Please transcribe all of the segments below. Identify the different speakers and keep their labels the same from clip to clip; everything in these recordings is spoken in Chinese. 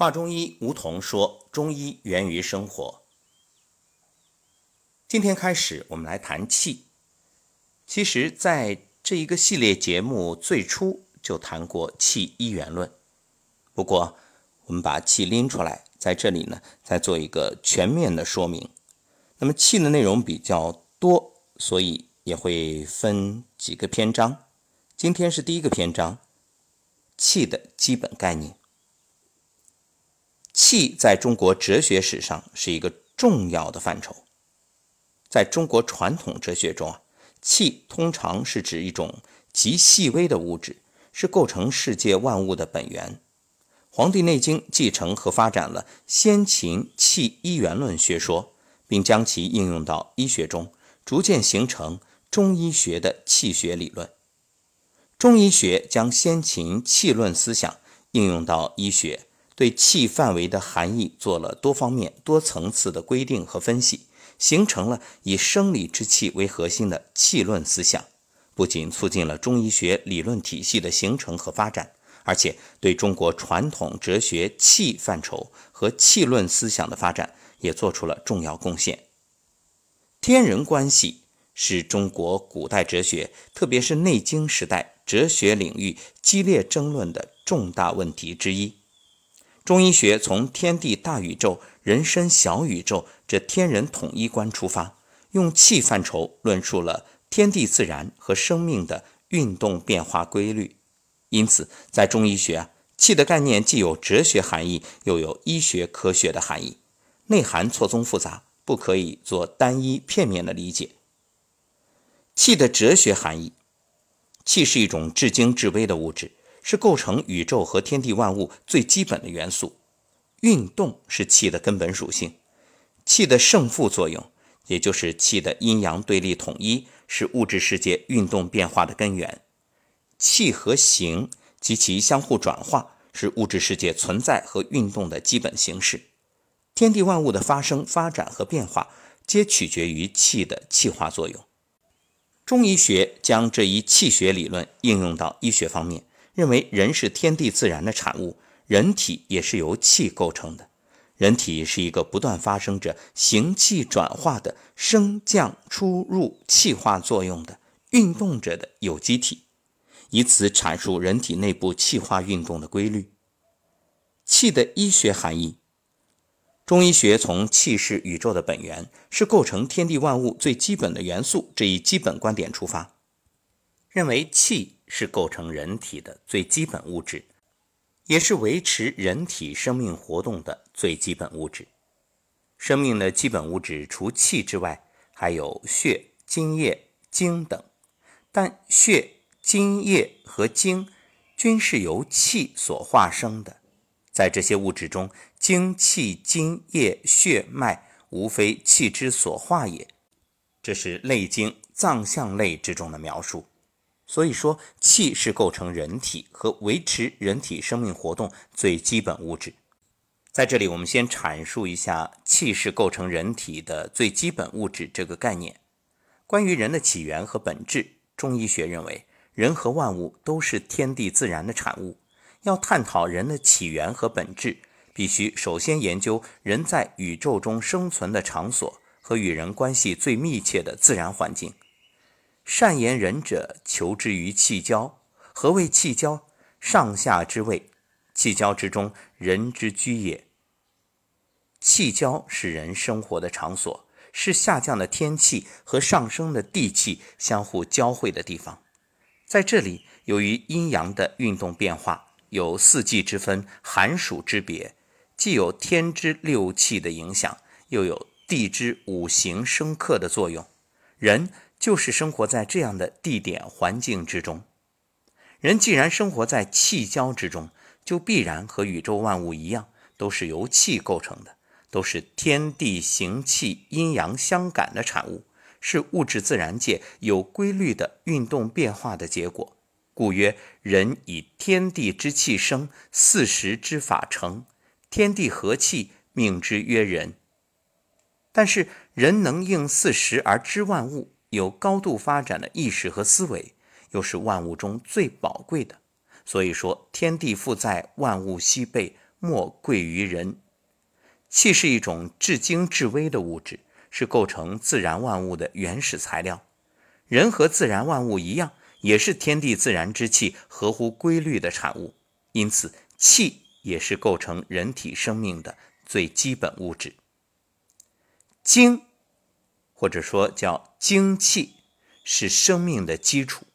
Speaker 1: 华中医吴桐说：“中医源于生活。”今天开始，我们来谈气。其实，在这一个系列节目最初就谈过气一元论。不过，我们把气拎出来，在这里呢，再做一个全面的说明。那么，气的内容比较多，所以也会分几个篇章。今天是第一个篇章，气的基本概念。气在中国哲学史上是一个重要的范畴。在中国传统哲学中啊，气通常是指一种极细微的物质，是构成世界万物的本源。《黄帝内经》继承和发展了先秦气一元论学说，并将其应用到医学中，逐渐形成中医学的气学理论。中医学将先秦气论思想应用到医学。对气范围的含义做了多方面、多层次的规定和分析，形成了以生理之气为核心的气论思想。不仅促进了中医学理论体系的形成和发展，而且对中国传统哲学气范畴和气论思想的发展也做出了重要贡献。天人关系是中国古代哲学，特别是内经时代哲学领域激烈争论的重大问题之一。中医学从天地大宇宙、人身小宇宙这天人统一观出发，用气范畴论述了天地自然和生命的运动变化规律。因此，在中医学啊，气的概念既有哲学含义，又有医学科学的含义，内涵错综复杂，不可以做单一片面的理解。气的哲学含义，气是一种至精至微的物质。是构成宇宙和天地万物最基本的元素，运动是气的根本属性，气的胜负作用，也就是气的阴阳对立统一，是物质世界运动变化的根源。气和形及其相互转化，是物质世界存在和运动的基本形式。天地万物的发生、发展和变化，皆取决于气的气化作用。中医学将这一气学理论应用到医学方面。认为人是天地自然的产物，人体也是由气构成的。人体是一个不断发生着形气转化的升降出入气化作用的运动着的有机体，以此阐述人体内部气化运动的规律。气的医学含义，中医学从气是宇宙的本源，是构成天地万物最基本的元素这一基本观点出发，认为气。是构成人体的最基本物质，也是维持人体生命活动的最基本物质。生命的基本物质除气之外，还有血、津液、精等。但血、津液和精均是由气所化生的。在这些物质中，精、气、津液、血脉，无非气之所化也。这是《内经·脏象类》之中的描述。所以说，气是构成人体和维持人体生命活动最基本物质。在这里，我们先阐述一下气是构成人体的最基本物质这个概念。关于人的起源和本质，中医学认为，人和万物都是天地自然的产物。要探讨人的起源和本质，必须首先研究人在宇宙中生存的场所和与人关系最密切的自然环境。善言人者，求之于气交。何谓气交？上下之谓，气交之中，人之居也。气交是人生活的场所，是下降的天气和上升的地气相互交汇的地方。在这里，由于阴阳的运动变化，有四季之分、寒暑之别，既有天之六气的影响，又有地之五行生克的作用，人。就是生活在这样的地点环境之中，人既然生活在气交之中，就必然和宇宙万物一样，都是由气构成的，都是天地行气阴阳相感的产物，是物质自然界有规律的运动变化的结果。故曰：人以天地之气生，四时之法成，天地和气，命之曰人。但是人能应四时而知万物。有高度发展的意识和思维，又是万物中最宝贵的。所以说，天地负载，万物西备，莫贵于人。气是一种至精至微的物质，是构成自然万物的原始材料。人和自然万物一样，也是天地自然之气合乎规律的产物，因此气也是构成人体生命的最基本物质。精，或者说叫精气，是生命的基础。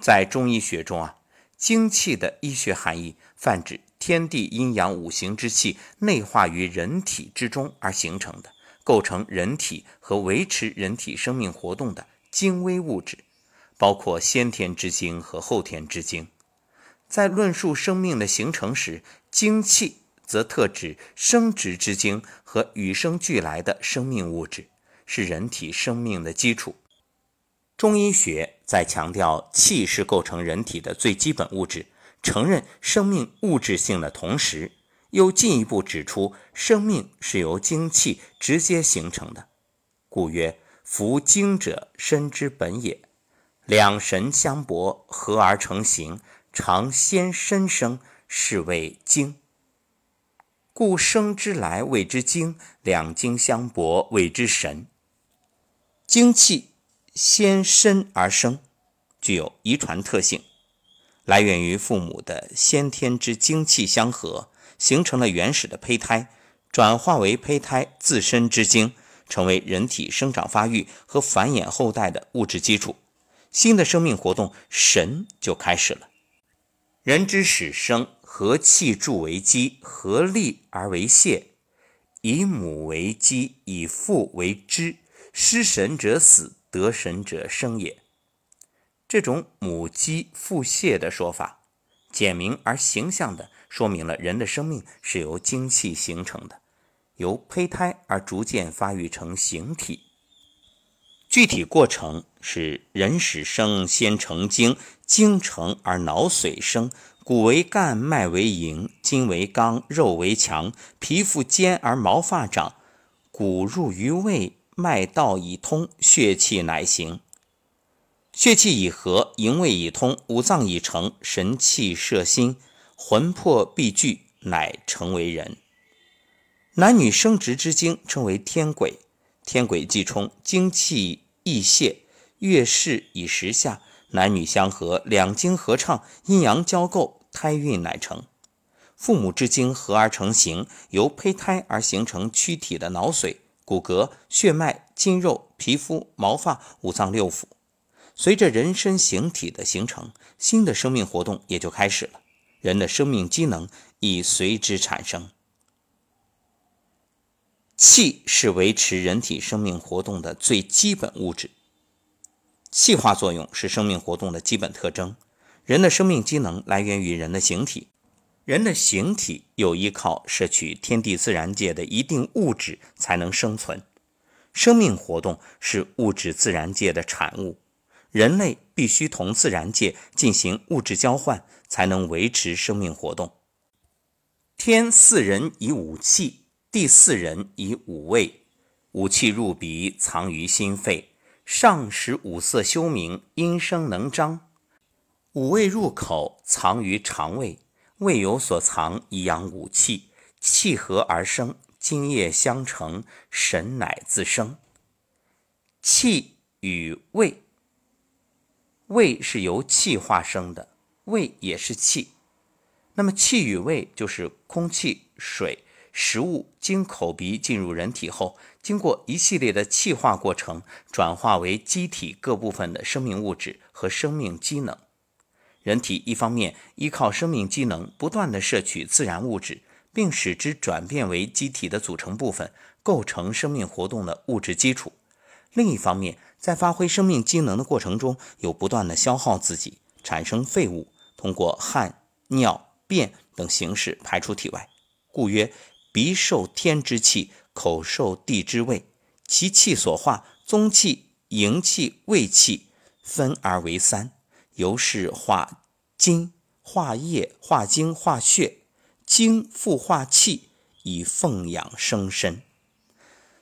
Speaker 1: 在中医学中啊，精气的医学含义泛指。天地阴阳五行之气内化于人体之中而形成的，构成人体和维持人体生命活动的精微物质，包括先天之精和后天之精。在论述生命的形成时，精气则特指生殖之精和与生俱来的生命物质，是人体生命的基础。中医学在强调气是构成人体的最基本物质。承认生命物质性的同时，又进一步指出生命是由精气直接形成的。故曰：“夫精者，身之本也。两神相搏，合而成形，常先身生，是谓精。故生之来谓之精，两精相搏谓之神。精气先身而生，具有遗传特性。”来源于父母的先天之精气相合，形成了原始的胚胎，转化为胚胎自身之精，成为人体生长发育和繁衍后代的物质基础。新的生命活动神就开始了。人之始生，和气助为基，合力而为泄，以母为基，以父为支。失神者死，得神者生也。这种母鸡腹泻的说法，简明而形象地说明了人的生命是由精气形成的，由胚胎而逐渐发育成形体。具体过程是：人始生，先成精，精成而脑髓生，骨为干，脉为营，筋为刚，肉为强，皮肤坚而毛发长，骨入于胃，脉道已通，血气乃行。血气已和，营卫已通，五脏已成，神气摄心，魂魄必聚，乃成为人。男女生殖之精称为天癸，天癸既冲，精气亦泄，月事以时下，男女相合，两精合畅，阴阳交构，胎孕乃成。父母之精合而成形，由胚胎而形成躯体的脑髓、骨骼、血脉、筋肉、皮肤、毛发、五脏六腑。随着人身形体的形成，新的生命活动也就开始了，人的生命机能已随之产生。气是维持人体生命活动的最基本物质，气化作用是生命活动的基本特征。人的生命机能来源于人的形体，人的形体有依靠摄取天地自然界的一定物质才能生存。生命活动是物质自然界的产物。人类必须同自然界进行物质交换，才能维持生命活动。天四人以五气，地四人以五味。五气入鼻，藏于心肺，上使五色修明，阴声能张；五味入口，藏于肠胃，胃有所藏，以养五气。气合而生，津液相成，神乃自生。气与胃。胃是由气化生的，胃也是气。那么气与胃就是空气、水、食物经口鼻进入人体后，经过一系列的气化过程，转化为机体各部分的生命物质和生命机能。人体一方面依靠生命机能不断的摄取自然物质，并使之转变为机体的组成部分，构成生命活动的物质基础；另一方面，在发挥生命机能的过程中，又不断的消耗自己，产生废物，通过汗、尿、便等形式排出体外。故曰：鼻受天之气，口受地之味，其气所化，宗气、营气、胃气分而为三，由是化精、化液、化精、化血，精复化气，以奉养生身。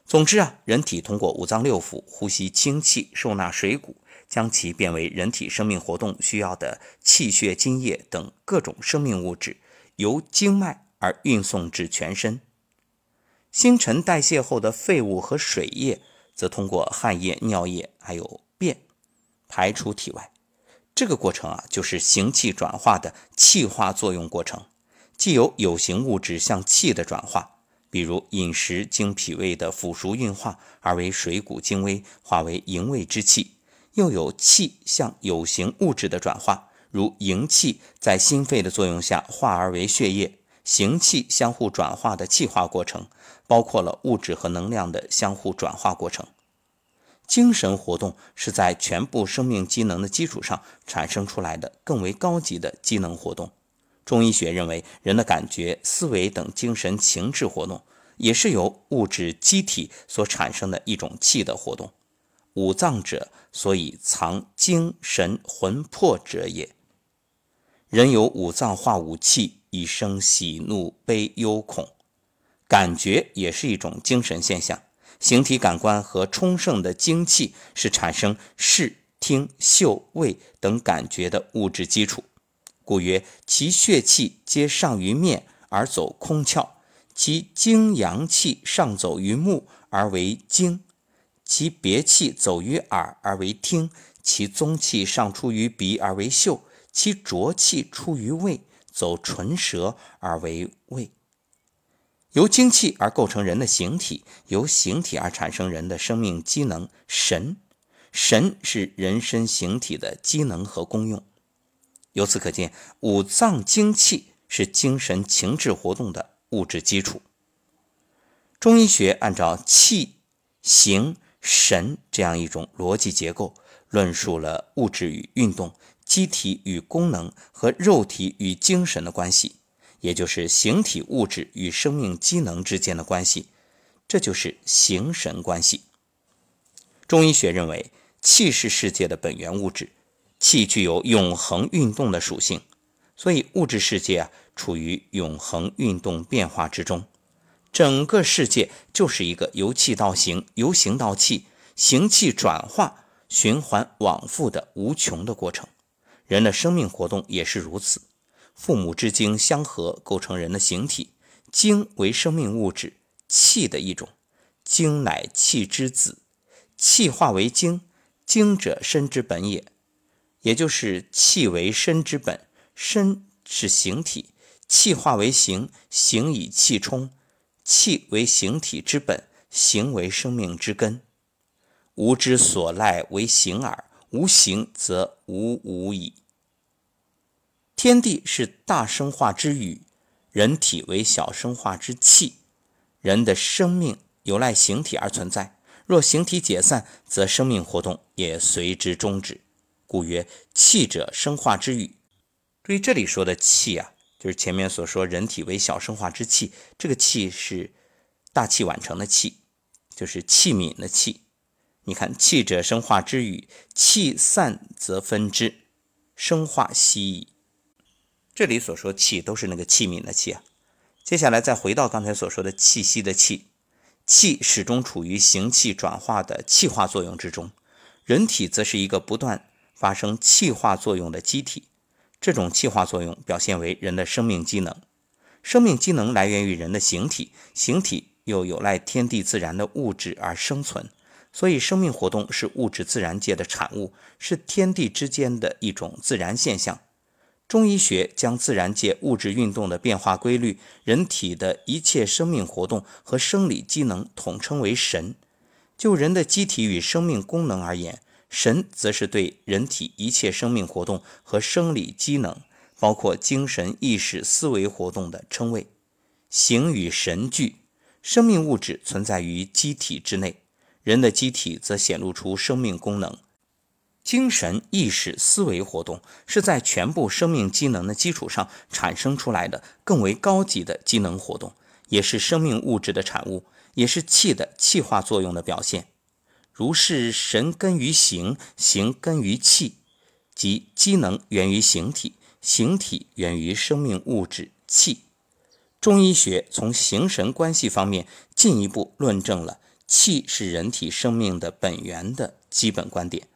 Speaker 1: 总之啊，人体通过五脏六腑呼吸清气，受纳水谷，将其变为人体生命活动需要的气血、津液等各种生命物质，由经脉而运送至全身。新陈代谢后的废物和水液，则通过汗液、尿液还有便排出体外。这个过程啊，就是形气转化的气化作用过程，既有有形物质向气的转化，比如饮食经脾胃的腐熟运化而为水谷精微，化为营卫之气；又有气向有形物质的转化，如营气在心肺的作用下化而为血液。形气相互转化的气化过程，包括了物质和能量的相互转化过程。精神活动是在全部生命机能的基础上产生出来的更为高级的机能活动。中医学认为，人的感觉、思维等精神情志活动，也是由物质机体所产生的一种气的活动。五脏者，所以藏精神魂魄者也。人有五脏化五气。一生喜怒悲忧恐，感觉也是一种精神现象。形体感官和充盛的精气是产生视、听、嗅、味等感觉的物质基础。故曰：其血气皆上于面而走空窍，其精阳气上走于目而为精，其别气走于耳而为听，其宗气上出于鼻而为嗅，其浊气出于胃。走唇舌而为胃，由精气而构成人的形体，由形体而产生人的生命机能神。神是人身形体的机能和功用。由此可见，五脏精气是精神情志活动的物质基础。中医学按照气、形、神这样一种逻辑结构，论述了物质与运动。机体与功能和肉体与精神的关系，也就是形体物质与生命机能之间的关系，这就是形神关系。中医学认为，气是世界的本源物质，气具有永恒运动的属性，所以物质世界啊处于永恒运动变化之中。整个世界就是一个由气到形、由形到气、形气转化、循环往复的无穷的过程。人的生命活动也是如此，父母之精相合，构成人的形体。精为生命物质，气的一种。精乃气之子，气化为精，精者身之本也。也就是气为身之本，身是形体，气化为形，形以气充，气为形体之本，形为生命之根。吾之所赖为形耳。无形则无无矣。天地是大生化之宇，人体为小生化之气。人的生命有赖形体而存在，若形体解散，则生命活动也随之终止。故曰：气者，生化之宇。注意这里说的气啊，就是前面所说人体为小生化之气，这个气是大器晚成的气，就是器皿的器。你看，气者生化之宇，气散则分之，生化息矣。这里所说气都是那个器皿的气啊。接下来再回到刚才所说的气息的气，气始终处于形气转化的气化作用之中，人体则是一个不断发生气化作用的机体。这种气化作用表现为人的生命机能，生命机能来源于人的形体，形体又有赖天地自然的物质而生存。所以，生命活动是物质自然界的产物，是天地之间的一种自然现象。中医学将自然界物质运动的变化规律、人体的一切生命活动和生理机能统称为神。就人的机体与生命功能而言，神则是对人体一切生命活动和生理机能，包括精神、意识、思维活动的称谓。形与神俱，生命物质存在于机体之内。人的机体则显露出生命功能，精神、意识、思维活动是在全部生命机能的基础上产生出来的更为高级的机能活动，也是生命物质的产物，也是气的气化作用的表现。如是神根于形，形根于气，即机能源于形体，形体源于生命物质气。中医学从形神关系方面进一步论证了。气是人体生命的本源的基本观点。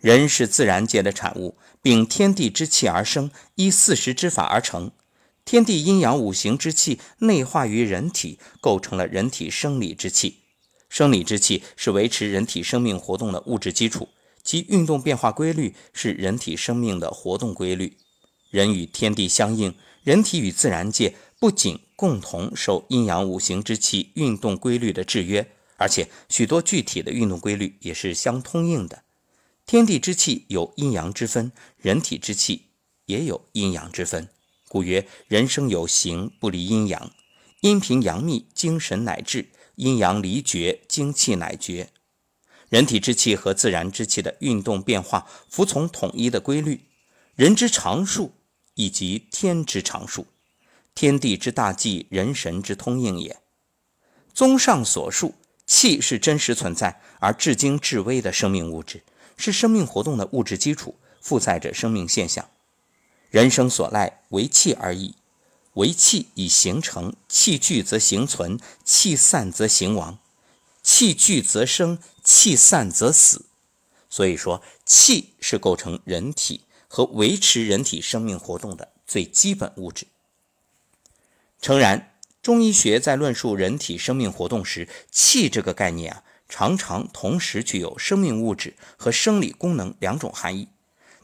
Speaker 1: 人是自然界的产物，秉天地之气而生，依四时之法而成。天地阴阳五行之气内化于人体，构成了人体生理之气。生理之气是维持人体生命活动的物质基础，其运动变化规律是人体生命的活动规律。人与天地相应，人体与自然界不仅共同受阴阳五行之气运动规律的制约，而且许多具体的运动规律也是相通应的。天地之气有阴阳之分，人体之气也有阴阳之分。故曰：人生有形，不离阴阳。阴平阳密，精神乃至；阴阳离绝，精气乃绝。人体之气和自然之气的运动变化，服从统一的规律。人之常数，以及天之常数，天地之大计，人神之通应也。综上所述，气是真实存在而至精至微的生命物质。是生命活动的物质基础，负载着生命现象。人生所赖，为气而已。为气以形成，气聚则形存，气散则形亡。气聚则生，气散则死。所以说，气是构成人体和维持人体生命活动的最基本物质。诚然，中医学在论述人体生命活动时，气这个概念啊。常常同时具有生命物质和生理功能两种含义，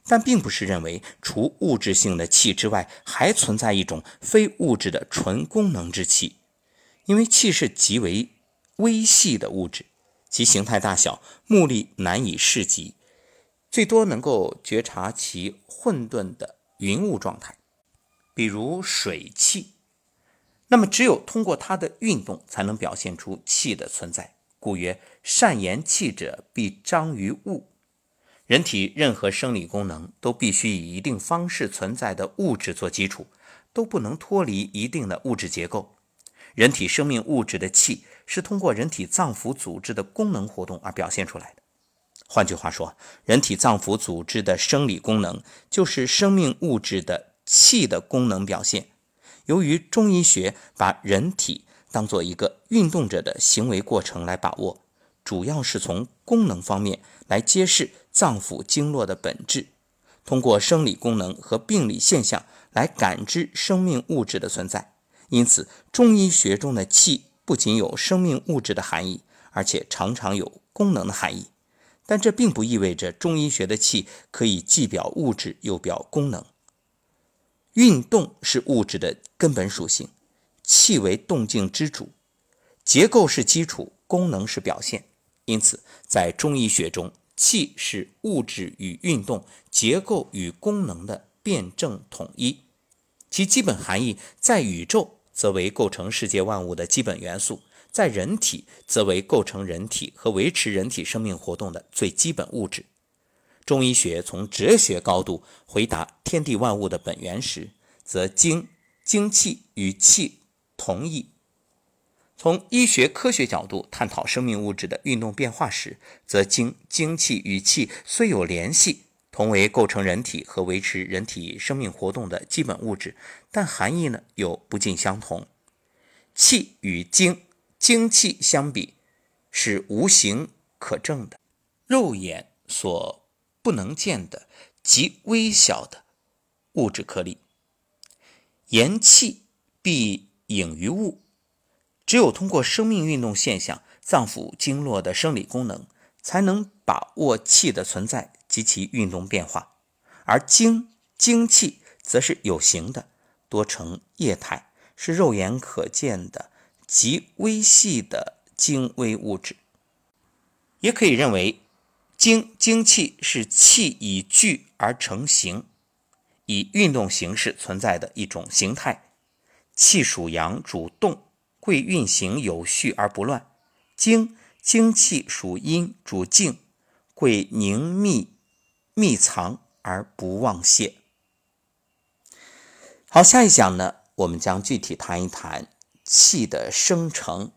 Speaker 1: 但并不是认为除物质性的气之外，还存在一种非物质的纯功能之气。因为气是极为微细的物质，其形态大小，目力难以视及，最多能够觉察其混沌的云雾状态，比如水气。那么，只有通过它的运动，才能表现出气的存在。故曰：善言气者，必彰于物。人体任何生理功能都必须以一定方式存在的物质做基础，都不能脱离一定的物质结构。人体生命物质的气是通过人体脏腑组织的功能活动而表现出来的。换句话说，人体脏腑组织的生理功能就是生命物质的气的功能表现。由于中医学把人体当做一个运动者的行为过程来把握，主要是从功能方面来揭示脏腑经络的本质，通过生理功能和病理现象来感知生命物质的存在。因此，中医学中的气不仅有生命物质的含义，而且常常有功能的含义。但这并不意味着中医学的气可以既表物质又表功能。运动是物质的根本属性。气为动静之主，结构是基础，功能是表现。因此，在中医学中，气是物质与运动、结构与功能的辩证统一。其基本含义，在宇宙则为构成世界万物的基本元素，在人体则为构成人体和维持人体生命活动的最基本物质。中医学从哲学高度回答天地万物的本源时，则精精气与气。同意。从医学科学角度探讨生命物质的运动变化时，则精精气与气虽有联系，同为构成人体和维持人体生命活动的基本物质，但含义呢又不尽相同。气与精精气相比，是无形可证的，肉眼所不能见的极微小的物质颗粒。言气必。隐于物，只有通过生命运动现象、脏腑经络的生理功能，才能把握气的存在及其运动变化。而精精气则是有形的，多呈液态，是肉眼可见的极微细的精微物质。也可以认为，精精气是气以聚而成形，以运动形式存在的一种形态。气属阳，主动，贵运行有序而不乱；精精气属阴，主静，贵凝密密藏而不忘泄。好，下一讲呢，我们将具体谈一谈气的生成。